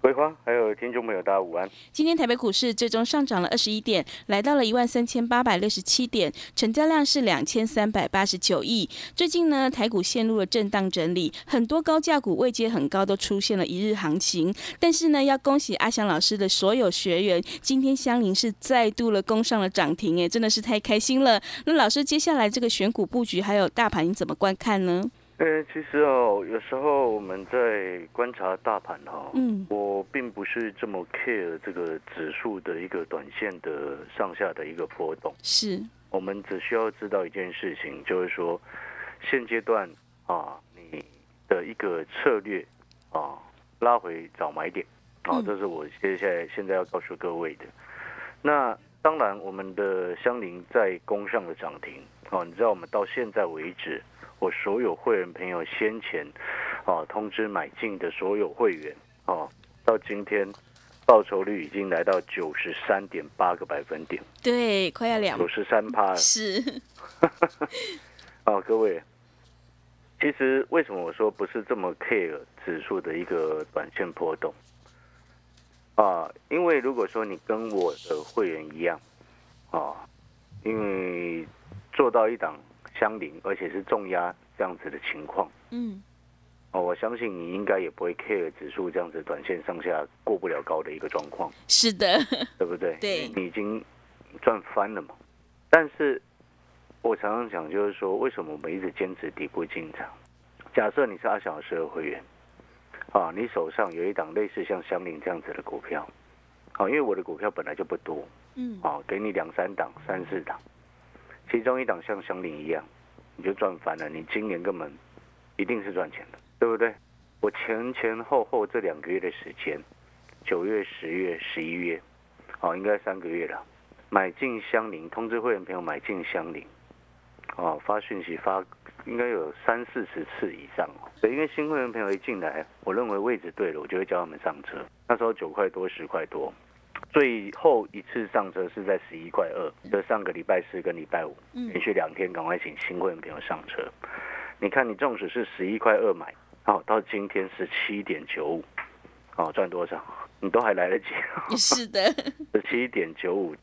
桂花，还有听众朋友，大家午安。今天台北股市最终上涨了二十一点，来到了一万三千八百六十七点，成交量是两千三百八十九亿。最近呢，台股陷入了震荡整理，很多高价股位阶很高，都出现了一日行情。但是呢，要恭喜阿翔老师的所有学员，今天香林是再度了攻上了涨停，哎，真的是太开心了。那老师，接下来这个选股布局还有大盘，你怎么观看呢？呃，其实哦，有时候我们在观察大盘哈，嗯，我并不是这么 care 这个指数的一个短线的上下的一个波动，是我们只需要知道一件事情，就是说现阶段啊，你的一个策略啊，拉回早买点啊，这是我接下来现在要告诉各位的。那当然，我们的香菱在攻上了涨停啊，你知道我们到现在为止。我所有会员朋友先前，哦通知买进的所有会员，哦到今天报酬率已经来到九十三点八个百分点，对，快要两九十三趴是。哦，各位，其实为什么我说不是这么 care 指数的一个短线波动？啊，因为如果说你跟我的会员一样，啊，因为做到一档。相邻，而且是重压这样子的情况，嗯，哦，我相信你应该也不会 care 指数这样子短线上下过不了高的一个状况，是的，对不对？对，你已经赚翻了嘛。但是，我常常讲就是说，为什么我们一直坚持底部进场？假设你是阿小老师的会员，啊，你手上有一档类似像相邻这样子的股票，好，因为我的股票本来就不多，嗯，啊，给你两三档、三四档。其中一档像香菱一样，你就赚翻了。你今年根本一定是赚钱的，对不对？我前前后后这两个月的时间，九月、十月、十一月，哦，应该三个月了。买进香菱，通知会员朋友买进香菱，哦，发讯息发应该有三四十次以上哦。对，因为新会员朋友一进来，我认为位置对了，我就会叫他们上车。那时候九块多、十块多。最后一次上车是在十一块二，就上个礼拜四跟礼拜五，连续两天，赶快请新会员朋友上车。你看，你纵使是十一块二买，哦，到今天十七点九五，哦，赚多少？你都还来得及。是的，十七点九五，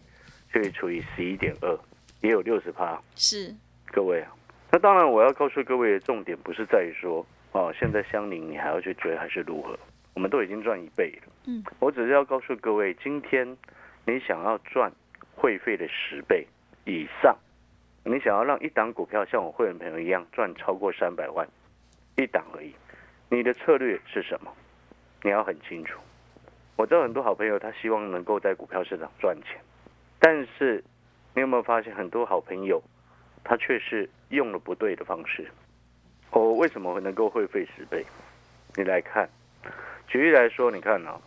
去除以十一点二，也有六十趴。是，各位啊，那当然我要告诉各位的重点不是在于说，哦，现在香菱你还要去追还是如何？我们都已经赚一倍了。嗯，我只是要告诉各位，今天你想要赚会费的十倍以上，你想要让一档股票像我会员朋友一样赚超过三百万一档而已，你的策略是什么？你要很清楚。我知道很多好朋友他希望能够在股票市场赚钱，但是你有没有发现很多好朋友他却是用了不对的方式？我为什么能够会费十倍？你来看。举例来说，你看啊，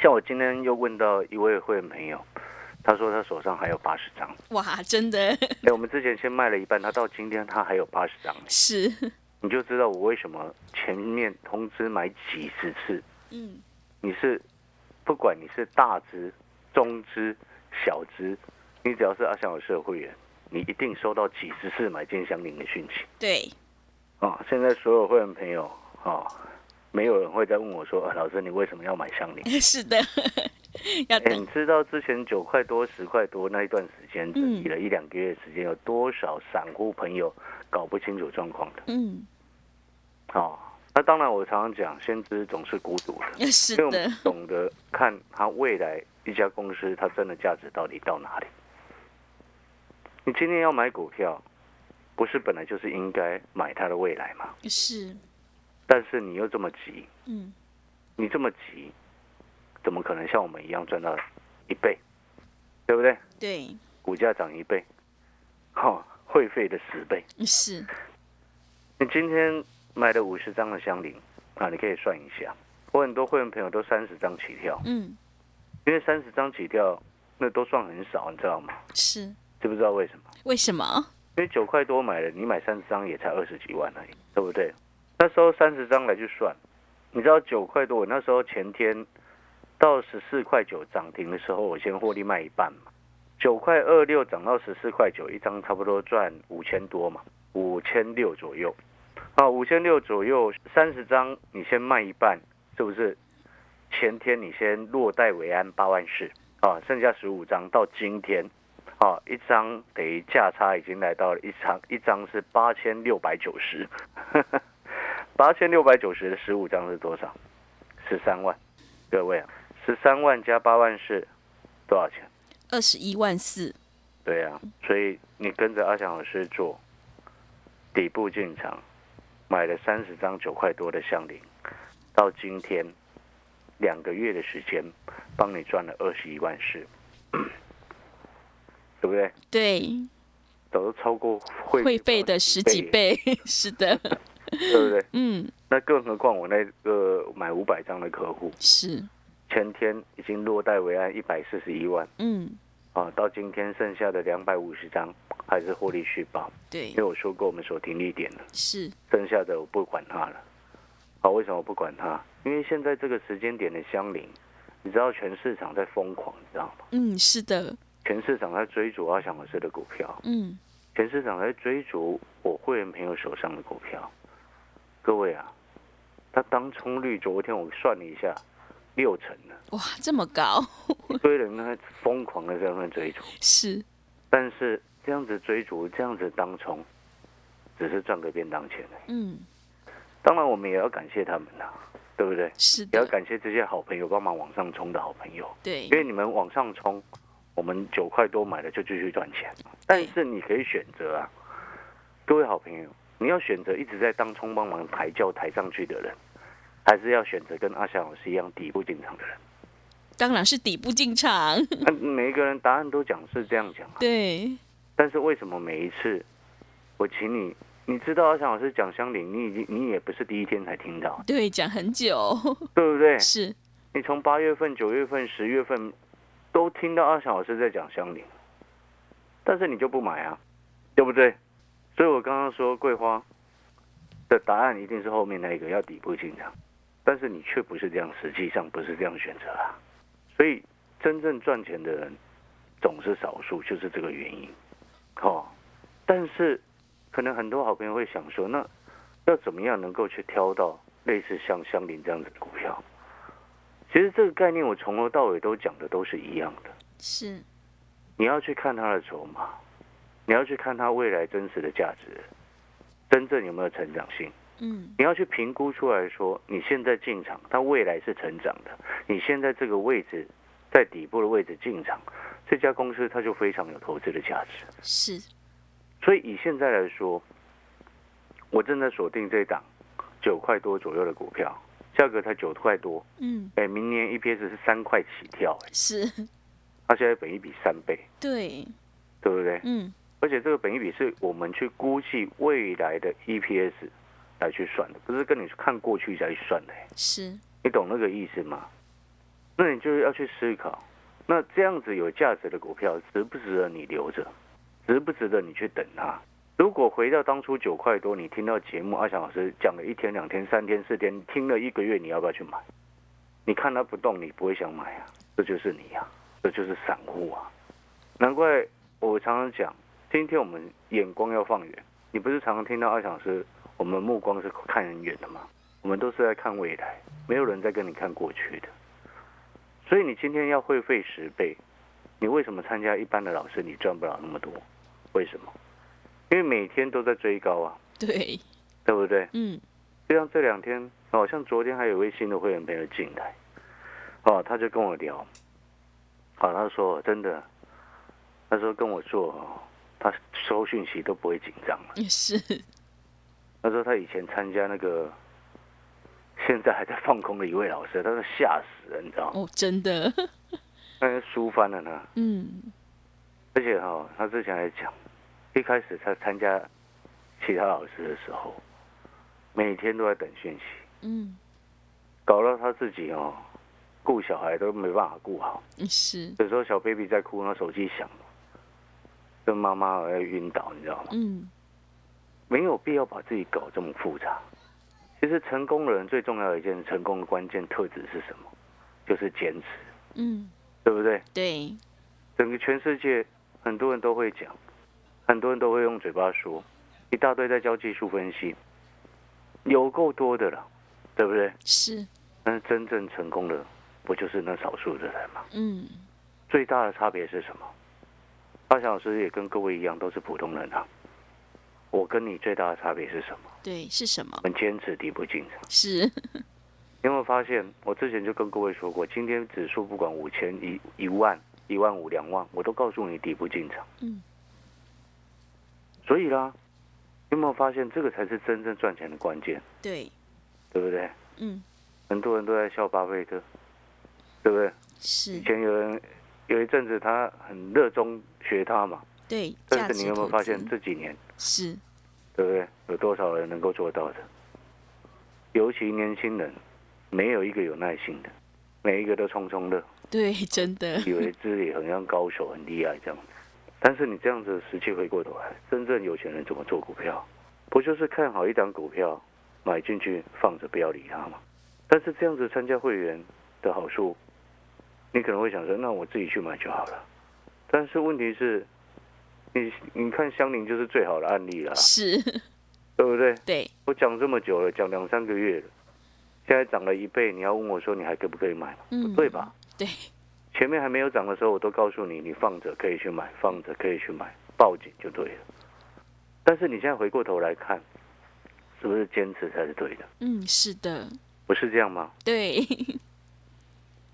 像我今天又问到一位会员朋友，他说他手上还有八十张。哇，真的？哎，我们之前先卖了一半，他到今天他还有八十张。是，你就知道我为什么前面通知买几十次。嗯，你是不管你是大只、中只、小只，你只要是阿香老师的会员，你一定收到几十次买进相邻的讯息。对。啊，现在所有会员朋友啊。没有人会再问我说：“老师，你为什么要买香菱？” 是的，要你知道之前九块多、十块多那一段时间，整理了一两个月时间，有多少散户朋友搞不清楚状况的？嗯，哦，那当然，我常常讲，先知总是孤独的，是的，懂得看他未来一家公司它真的价值到底到哪里。你今天要买股票，不是本来就是应该买它的未来吗？是。但是你又这么急，嗯，你这么急，怎么可能像我们一样赚到一倍，对不对？对，股价涨一倍，哈，会会费的十倍。是，你今天买了五十张的香菱啊，你可以算一下。我很多会员朋友都三十张起跳，嗯，因为三十张起跳那都算很少，你知道吗？是，知不知道为什么？为什么？因为九块多买了，你买三十张也才二十几万而已，对不对？那时候三十张来去算，你知道九块多，我那时候前天到十四块九涨停的时候，我先获利卖一半嘛。九块二六涨到十四块九，一张差不多赚五千多嘛，五千六左右。啊，五千六左右，三十张你先卖一半，是不是？前天你先落袋为安八万四啊，剩下十五张到今天，啊，一张等于价差已经来到了一张，一张是八千六百九十，八千六百九十的十五张是多少？十三万，各位啊，十三万加八万是多少钱？二十一万四，对啊，所以你跟着阿翔老师做底部进场，买了三十张九块多的香菱，到今天两个月的时间，帮你赚了二十一万四，对不对？对，都超过会会费的十几，倍，是的，对不对？嗯，那更何况我那个买五百张的客户，是，前天已经落袋为安一百四十一万嗯，啊，到今天剩下的两百五十张还是获利续报，对因为，我说过我们锁停利点了。是，剩下的我不管它了。好，为什么不管它？因为现在这个时间点的相邻，你知道全市场在疯狂，你知道吗？嗯，是的，全市场在追逐阿翔老师的股票，嗯，全市场在追逐我会员朋友手上的股票。各位啊，它当冲率昨天我算了一下，六成呢，哇，这么高，一堆人呢疯狂的在那边追逐，是，但是这样子追逐，这样子当冲，只是赚个便当钱嗯，当然，我们也要感谢他们呐，对不对？是的。也要，感谢这些好朋友帮忙往上冲的好朋友，对。因，为你们往上冲，我们九块多买了就继续赚钱。但是你可以选择啊，各位好朋友，你要选择一直在当冲帮忙抬轿抬上去的人，还是要选择跟阿翔老师一样底部进场的人？当然是底部进场，那 每一个人答案都讲是这样讲啊，对，但是为什么每一次我请你，你知道阿翔老师讲香菱，你已经你也不是第一天才听到，对，讲很久，对不对？是，你从八月份、九月份、十月份都听到阿翔老师在讲香菱，但是你就不买啊，对不对？所以我刚刚说桂花的答案一定是后面那一个要底部进场，但是你却不是这样，实际上不是这样选择啊。所以真正赚钱的人总是少数，就是这个原因。哦，但是可能很多好朋友会想说，那要怎么样能够去挑到类似像香林这样子的股票？其实这个概念我从头到尾都讲的都是一样的。是，你要去看它的筹码，你要去看它未来真实的价值，真正有没有成长性。嗯，你要去评估出来说，你现在进场，它未来是成长的。你现在这个位置，在底部的位置进场，这家公司它就非常有投资的价值。是，所以以现在来说，我正在锁定这档九块多左右的股票，价格才九块多，嗯，哎，明年 EPS 是三块起跳，哎，是，它现在本一比三倍，对，对不对？嗯，而且这个本益比是我们去估计未来的 EPS 来去算的，不是跟你看过去再去算的。是，你懂那个意思吗？那你就是要去思考，那这样子有价值的股票值不值得你留着？值不值得你去等它？如果回到当初九块多，你听到节目阿翔老师讲了一天、两天、三天、四天，听了一个月，你要不要去买？你看它不动，你不会想买啊？这就是你呀、这就是散户啊！难怪我常常讲，今天我们眼光要放远。你不是常常听到阿翔老师，我们目光是看很远的吗？我们都是在看未来，没有人在跟你看过去的。所以你今天要会费十倍，你为什么参加一般的老师你赚不了那么多？为什么？因为每天都在追高啊，对，对不对？嗯，就像这两天，哦，像昨天还有一位新的会员朋友进来，哦，他就跟我聊，好、他说真的，他说跟我做哦，他收讯息都不会紧张了。也是，他说他以前参加那个，现在还在放空的一位老师，他说吓死人，你知道吗？哦，真的，那个输翻了呢。嗯，而且哈、他之前还讲，一开始他参加其他老师的时候，每天都在等讯息，嗯，搞到他自己哦，顾小孩都没办法顾好。是，有时候小 baby 在哭，那手机响了，跟妈妈要晕倒，你知道吗？嗯，没有必要把自己搞这么复杂。其实成功的人最重要的一件成功的关键特质是什么？就是坚持，嗯，对不对？对，整个全世界很多人都会讲，很多人都会用嘴巴说，一大堆在教技术分析，有够多的了，对不对？是，但是真正成功的不就是那少数的人吗？嗯，最大的差别是什么？阿翔老师也跟各位一样，都是普通人啊。我跟你最大的差别是什么？对，是什么？我们坚持底部进场。是，你有没有发现？我之前就跟各位说过，今天指数不管五千、一一万、一万五、两万，我都告诉你底部进场。嗯。所以啦，有没有发现这个才是真正赚钱的关键？对，对不对？嗯，很多人都在笑巴菲特，对不对？是以，前有人有一阵子他很热衷学他嘛，对，但是你有没有发现资这几年，是，对不对？有多少人能够做到的？尤其年轻人，没有一个有耐心的，每一个都匆匆的，对，真的，以为自己很像高手，很厉害这样子。但是你这样子实际回过头来，真正有钱人怎么做股票？不就是看好一档股票，买进去放着不要理它吗？但是这样子参加会员的好处，你可能会想说，那我自己去买就好了。但是问题是，你你看香菱就是最好的案例了，是，对不对？对，我讲这么久了，讲两三个月了，现在涨了一倍，你要问我说你还可不可以买吗？嗯，对吧？？对，前面还没有涨的时候，我都告诉你，你放着可以去买，放着可以去买，报警就对了。但是你现在回过头来看，是不是坚持才是对的？嗯，是的，不是这样吗？对，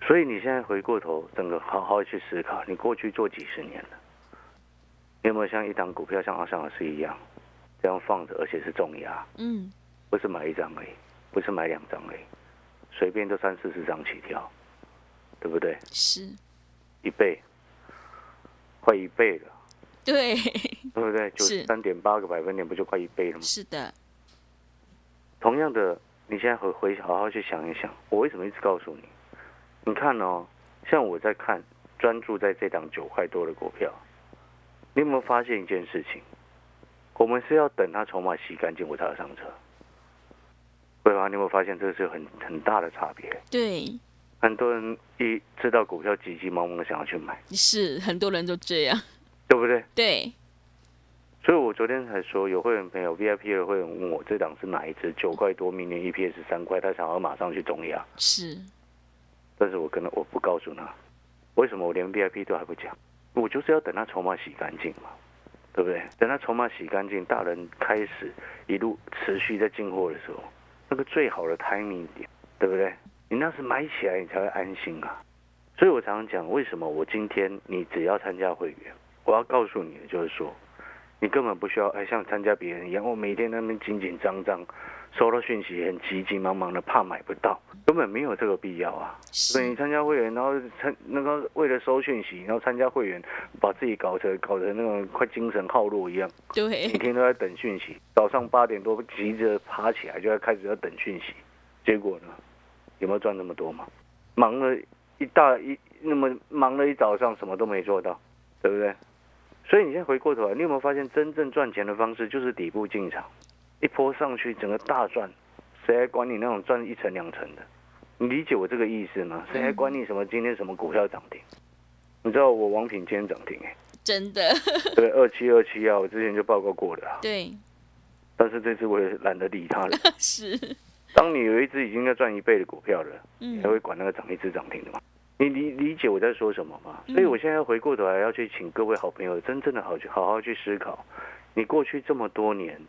所以你现在回过头，整个好好去思考，你过去做几十年了，你有没有像一档股票像阿尚老师一样，这样放着，而且是重压，嗯，不是买一张而已，不是买两张而已，随便都三四十张起跳，对不对？是，一倍，快一倍了。对，对不对？是就三点八个百分点，不就快一倍了吗？是的，同样的，你现在回回好好去想一想，我为什么一直告诉你？你看哦，像我在看，专注在这档九块多的股票，你有没有发现一件事情？我们是要等它筹码洗干净，我才要上车。对吧？你有没有发现这是很很大的差别？对，很多人一知道股票急急忙忙的想要去买，是，很多人都这样，对不对？对，所以我昨天才说，有会员朋友 VIP 的会员问我这档是哪一只，九块多，明年 EPS 三块，他想要马上去中亚，是，但是我跟他我不告诉他，为什么我连 VIP 都还不讲？我就是要等他筹码洗干净嘛，对不对？等他筹码洗干净，大人开始一路持续在进货的时候，那个最好的 timing 点，对不对？你那是买起来你才会安心啊。所以我常常讲，为什么我今天你只要参加会员，我要告诉你的就是说，你根本不需要哎像参加别人一样，我每天那边紧紧张张，收到讯息很急急忙忙的，怕买不到，根本没有这个必要啊。所以你是，参加会员，然后参那个为了收讯息，然后参加会员，把自己搞成搞成那种快精神耗弱一样，每，天都在等讯息，早上八点多急着爬起来就要开始要等讯息，结果呢，有没有赚那么多嘛？忙了一大一那么忙了一早上，什么都没做到，对不对？所以你现在回过头来，你有没有发现真正赚钱的方式就是底部进场，一波上去整个大赚，谁还管你那种赚一层两层的？你理解我这个意思吗？谁还管你什么今天什么股票涨停？你知道我王品今天涨停哎、真的，对，二七二七啊，我之前就报告过了啊。对，但是这次我也懒得理他了。是，当你有一只已经要赚一倍的股票了，嗯你还，会管那个涨一只涨停的吗？你理理解我在说什么吗？嗯所以我现在回过头来要去请各位好朋友真正的好去好好去思考，你过去这么多年，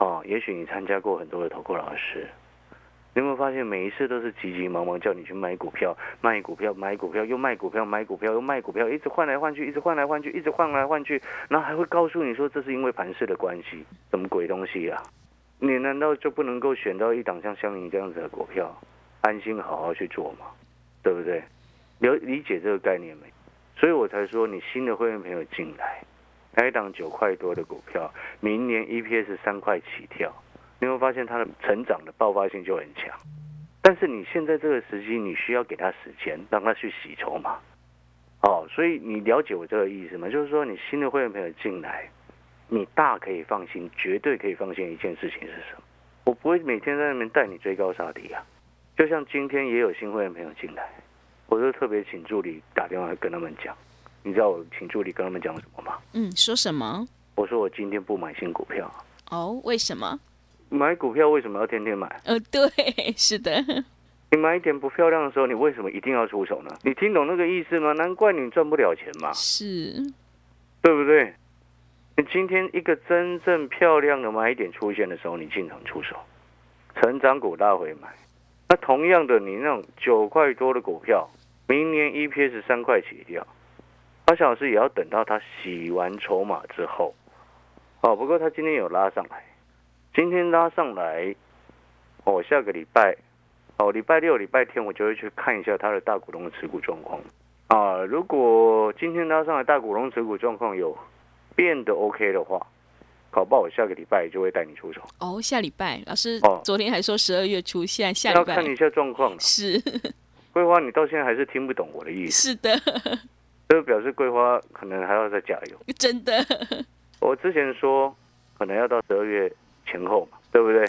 哦，也许你参加过很多的投顾老师，你有没有发现每一次都是急急忙忙叫你去买股票、卖股票、买股票，又卖股票、买股票又卖股票，一直换来换去，一直换来换去，一直换来换去，然后还会告诉你说这是因为盘势的关系，什么鬼东西啊？你难道就不能够选到一档像香云这样子的股票，安心好好去做吗？对不对？了理解这个概念没？所以我才说，你新的会员朋友进来，那一档九块多的股票，明年 EPS 三块起跳，你会发现它的成长的爆发性就很强。但是你现在这个时机，你需要给他时间，让他去洗筹码。哦，所以你了解我这个意思吗？就是说，你新的会员朋友进来，你大可以放心，绝对可以放心一件事情是什么？我不会每天在那边带你追高杀低啊。就像今天也有新会员朋友进来，我就特别请助理打电话跟他们讲。你知道我请助理跟他们讲什么吗？嗯，说什么？我说我今天不买新股票。哦，为什么？买股票为什么要天天买？呃，对，是的。你买一点不漂亮的时候，你为什么一定要出手呢？你听懂那个意思吗？难怪你赚不了钱嘛。是，对不对？你今天一个真正漂亮的买点出现的时候，你进场出手，成长股拉回买。那同样的，你那种九块多的股票，明年 EPS 三块起跳，阿小老师也要等到他洗完筹码之后。哦，不过他今天有拉上来。今天拉上来，哦，下个礼拜，哦，礼拜六、礼拜天我就会去看一下他的大股东的持股状况啊。如果今天拉上来大股东持股状况有变得 OK 的话，搞不好我下个礼拜就会带你出手。哦，下礼拜老师哦，昨天还说十二月初，现在下礼拜要看一下状况。是，桂花，你到现在还是听不懂我的意思。是的，这表示桂花可能还要再加油。真的，我之前说可能要到十二月。前后嘛，对不对？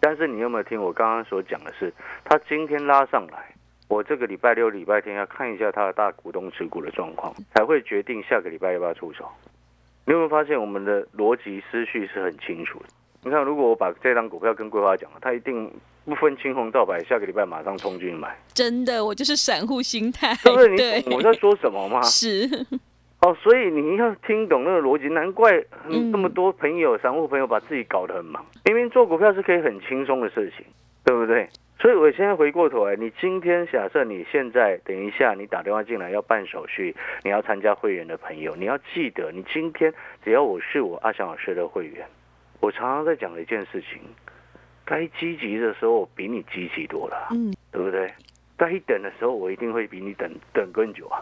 但是你有没有听我刚刚所讲的是，他今天拉上来，我这个礼拜六、礼拜天要看一下他的大股东持股的状况，才会决定下个礼拜要不要出手。你有没有发现我们的逻辑思绪是很清楚的？你看，如果我把这张股票跟桂花讲了，他一定不分青红皂白，下个礼拜马上冲进去买。真的，我就是散户心态，对不对？你懂我在说什么吗？是。哦，所以你要听懂那个逻辑，难怪那么多朋友、散户朋友把自己搞得很忙。明明做股票是可以很轻松的事情，对不对？所以我现在回过头来，你今天假设你现在等一下你打电话进来要办手续，你要参加会员的朋友，你要记得，你今天只要我是我阿翔老师的会员，我常常在讲的一件事情，该积极的时候我比你积极多了，嗯，对不对？该等的时候我一定会比你等等更久啊。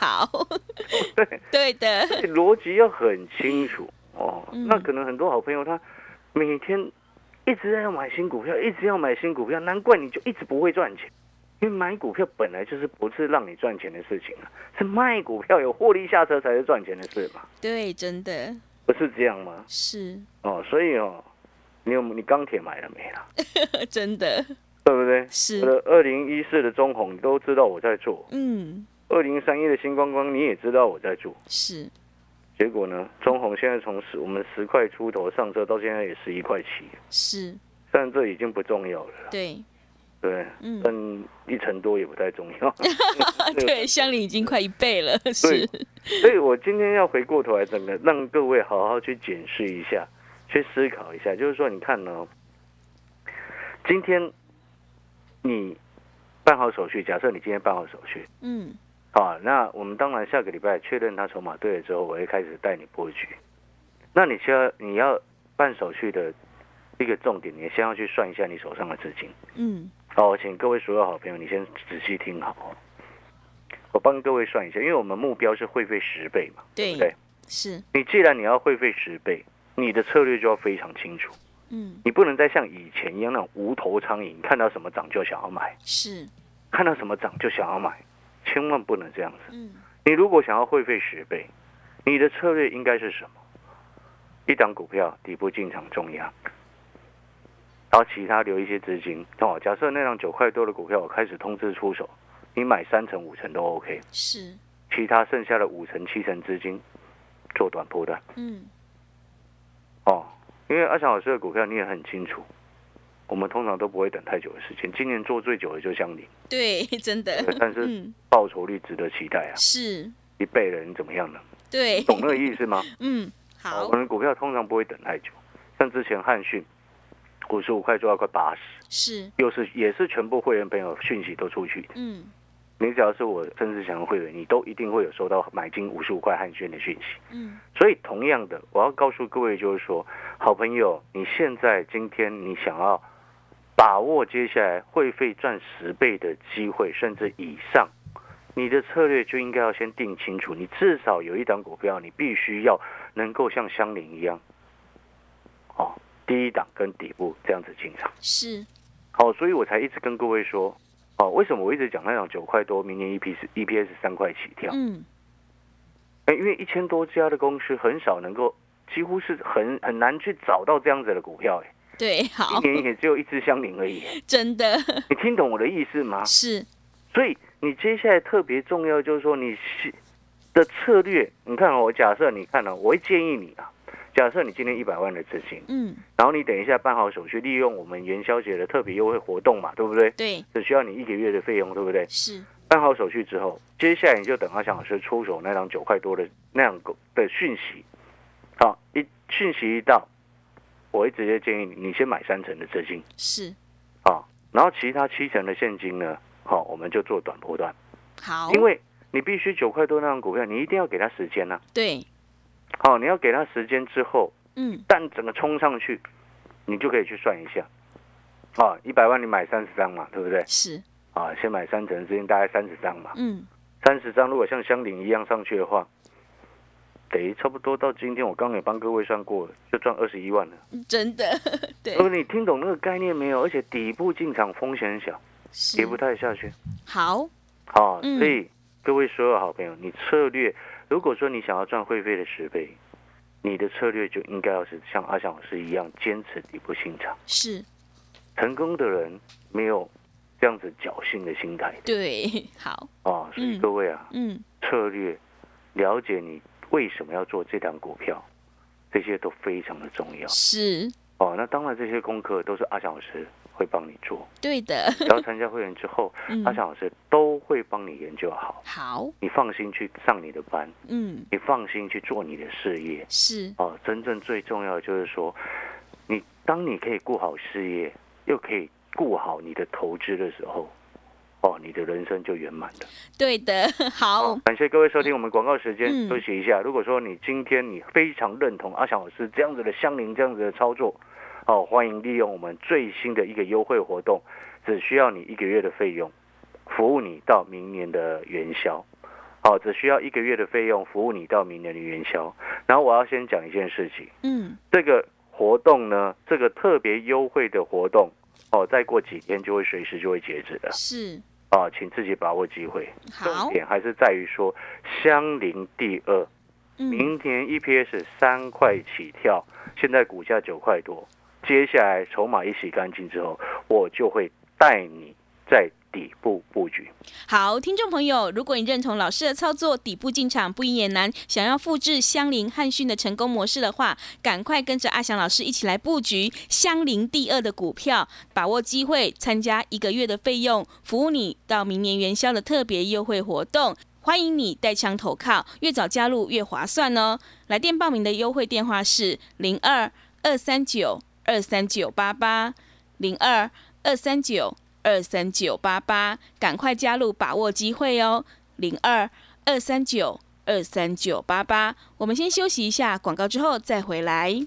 好，对对的，逻辑要很清楚哦。那可能很多好朋友他每天一直在要买新股票，一直要买新股票，难怪你就一直不会赚钱。因为买股票本来就是不是让你赚钱的事情啊，是卖股票有获利下车才是赚钱的事嘛。对，真的不是这样吗？是哦，所以哦，你有你钢铁买了没啊？真的，对不对？是。我的二零一四的中红，你都知道我在做。嗯。二零三一的星光光，你也知道我在做，是。结果呢，中红现在从十我们十块出头上车，到现在也十一块七，是。但这已经不重要了。对。对，嗯，但一成多也不太重要。对，乡里已经快一倍了。是。所以我今天要回过头来，整个让各位好好去检视一下，去思考一下，就是说，你看呢，今天你办好手续，假设你今天办好手续，嗯。好，那我们当然下个礼拜确认他筹码对了之后，我会开始带你布局。那你需要你要办手续的一个重点，你先要去算一下你手上的资金。嗯。好，请各位所有好朋友，你先仔细听好。我帮各位算一下，因为我们目标是会费十倍嘛。对不。对。是。你既然你要会费十倍，你的策略就要非常清楚。嗯。你不能再像以前一样那种无头苍蝇，看到什么涨就想要买。是。看到什么涨就想要买。千万不能这样子。嗯，你如果想要会费十倍，你的策略应该是什么？一档股票底部进场重压，然后其他留一些资金哦。假设那张九块多的股票，我开始通知出手，你买三成五成都 OK。是，其他剩下的五成七成资金做短波段。嗯，哦，因为阿强老师的股票你也很清楚。我们通常都不会等太久的时间。今年做最久的就像你，对，真的。但是报酬率值得期待啊！是，一倍人怎么样呢？对，懂那个意思吗？嗯，好。我们股票通常不会等太久，像之前汉讯五十五块做到快八十，是，又是也是全部会员朋友讯息都出去。嗯，你只要是我曾志祥的会员，你都一定会有收到买进五十五块汉讯的讯息。嗯，所以同样的，我要告诉各位就是说，好朋友，你现在今天你想要。把握接下来会费赚十倍的机会，甚至以上，你的策略就应该要先定清楚，你至少有一档股票，你必须要能够像香菱一样，哦，第一档跟底部这样子进场。是，好，所以我才一直跟各位说，哦，为什么我一直讲那档九块多，明年 E P 是 E P S 三块起跳？嗯，哎，因为一千多家的公司很少能够，几乎是很很难去找到这样子的股票，哎，对，好一，年也只有一只香菱而已。真的你听懂我的意思吗？是，所以你接下来特别重要，就是说你是的策略。你看哦，我假设你看了、我会建议你啊，假设你今天一百万的资金，嗯，然后你等一下办好手续，利用我们元宵节的特别优惠活动嘛，对不对？对，只需要你一个月的费用，对不对？是，办好手续之后，接下来你就等阿翔老师出手那张九块多的那样的讯息，好，一讯息一到，我会直接建议你，你先买三成的资金，是，好，然后其他七成的现金呢，好，我们就做短波段，好，因为你必须九块多那张股票，你一定要给它时间呐、对，好，你要给它时间之后，嗯，但整个冲上去，你就可以去算一下，啊，一百万你买三十张嘛，对不对？是，啊，先买三成的资金，大概三十张嘛。嗯，三十张，如果像香菱一样上去的话，得差不多到今天，我刚刚也帮各位算过了，就赚二十一万了。真的，对如，果你听懂那个概念没有？而且底部进场风险小，是跌不太下去。好，好、嗯所以各位所有好朋友，你策略如果说你想要赚会费的十倍，你的策略就应该要是像阿翔老师一样，坚持底部进场。是，成功的人没有这样子侥幸的心态对，好，啊，所以嗯各位啊，嗯，策略，了解你为什么要做这档股票，这些都非常的重要。是，哦。那当然，这些功课都是阿翔老师会帮你做。对的，只要参加会员之后，嗯。阿翔老师都会帮你研究好，好，你放心去上你的班，嗯，你放心去做你的事业。是，哦。真正最重要的就是说，你当你可以顾好事业，又可以顾好你的投资的时候，哦，你的人生就圆满了。对的，好，感谢各位收听我们广告时间，嗯。休息一下。如果说你今天你非常认同阿翔老师这样子的相邻这样子的操作，哦，欢迎利用我们最新的一个优惠活动，只需要你一个月的费用，服务你到明年的元宵。好、只需要一个月的费用，服务你到明年的元宵。然后我要先讲一件事情，嗯，这个活动呢，这个特别优惠的活动，哦，再过几天就会随时就会截止的。是，啊，请自己把握机会。好重，点还是在于说，相邻第二，嗯，明年 EPS 三块起跳，现在股价九块多，接下来筹码一洗干净之后，我就会带你在底部布局。好，听众朋友，如果你认同老师的操作，底部进场不易也难，想要复制香菱汉讯的成功模式的话，赶快跟着阿翔老师一起来布局香菱第二的股票，把握机会，参加一个月的费用，服务你到明年元宵的特别优惠活动。欢迎你带枪投靠，越早加入越划算哦。来电报名的优惠电话是零二二三九二三九八八零二二三九二三九八八，赶快加入，把握机会哦！零二二三九二三九八八。我们先休息一下，广告之后再回来。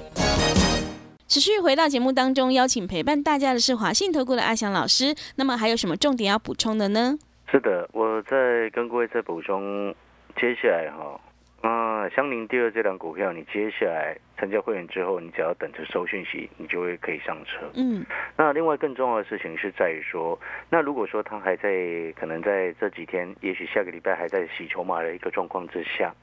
持续回到节目当中，邀请陪伴大家的是华信投顾的阿翔老师。那么还有什么重点要补充的呢？是的，我再跟各位再补充，接下来哈、啊，香菱第二这档股票，你接下来参加会员之后，你只要等着收讯息，你就会可以上车。嗯，那另外更重要的事情是在于说，那如果说他还在可能在这几天，也许下个礼拜还在洗筹码的一个状况之下，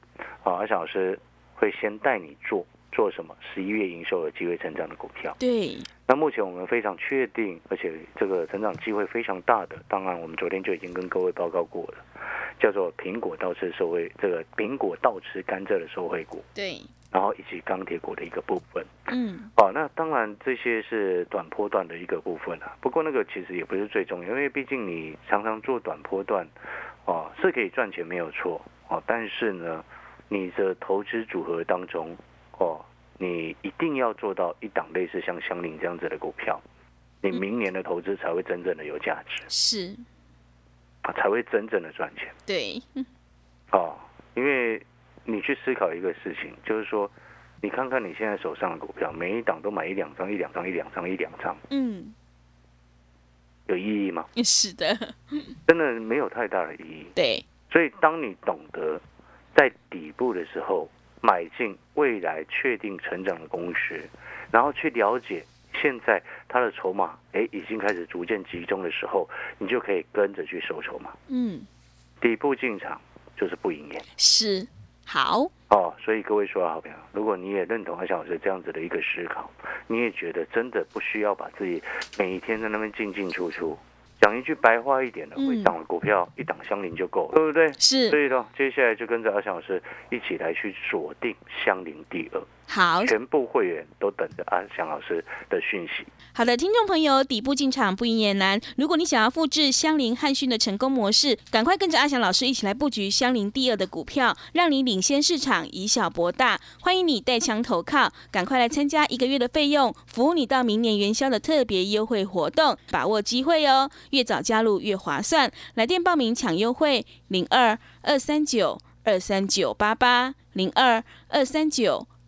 啊，阿翔老师会先带你做做什么？十一月营收有机会成长的股票。对，那目前我们非常确定，而且这个成长机会非常大的，当然我们昨天就已经跟各位报告过了，叫做苹果倒吃受惠，这个苹果倒吃甘蔗的受惠股，对，然后以及钢铁股的一个部分。嗯，哦，那当然这些是短波段的一个部分啊。不过那个其实也不是最重要，因为毕竟你常常做短波段，哦，是可以赚钱没有错哦，但是呢，你的投资组合当中哦，你一定要做到一档类似像香菱这样子的股票，你明年的投资才会真正的有价值，是，啊，才会真正的赚钱对，哦。因为你去思考一个事情，就是说，你看看你现在手上的股票，每一档都买一两张、一两张、一两张、一两张，嗯，有意义吗？是的，真的没有太大的意义。对，所以，当你懂得在底部的时候买进未来确定成长的公司，然后去了解现在它的筹码，哎，已经开始逐渐集中的时候，你就可以跟着去收筹码。嗯，底部进场就是不营业是，好，哦。所以各位说好朋友，如果你也认同阿翔老师这样子的一个思考，你也觉得真的不需要把自己每一天在那边进进出出。讲一句白话一点的，嗯一档股票一档相邻就够了，对不对？是。所，以呢，接下来就跟着阿翔老师一起来去锁定相邻第二，好，全部会员都等着阿翔老师的讯息。好的，听众朋友，底部进场不赢也难。如果你想要复制香菱汉讯的成功模式，赶快跟着阿翔老师一起来布局香菱第二的股票，让你领先市场，以小博大。欢迎你带枪投靠，赶快来参加一个月的费用，服务你到明年元宵的特别优惠活动，把握机会哦！越早加入越划算，来电报名抢优惠零二二三九二三九八八零二二三九。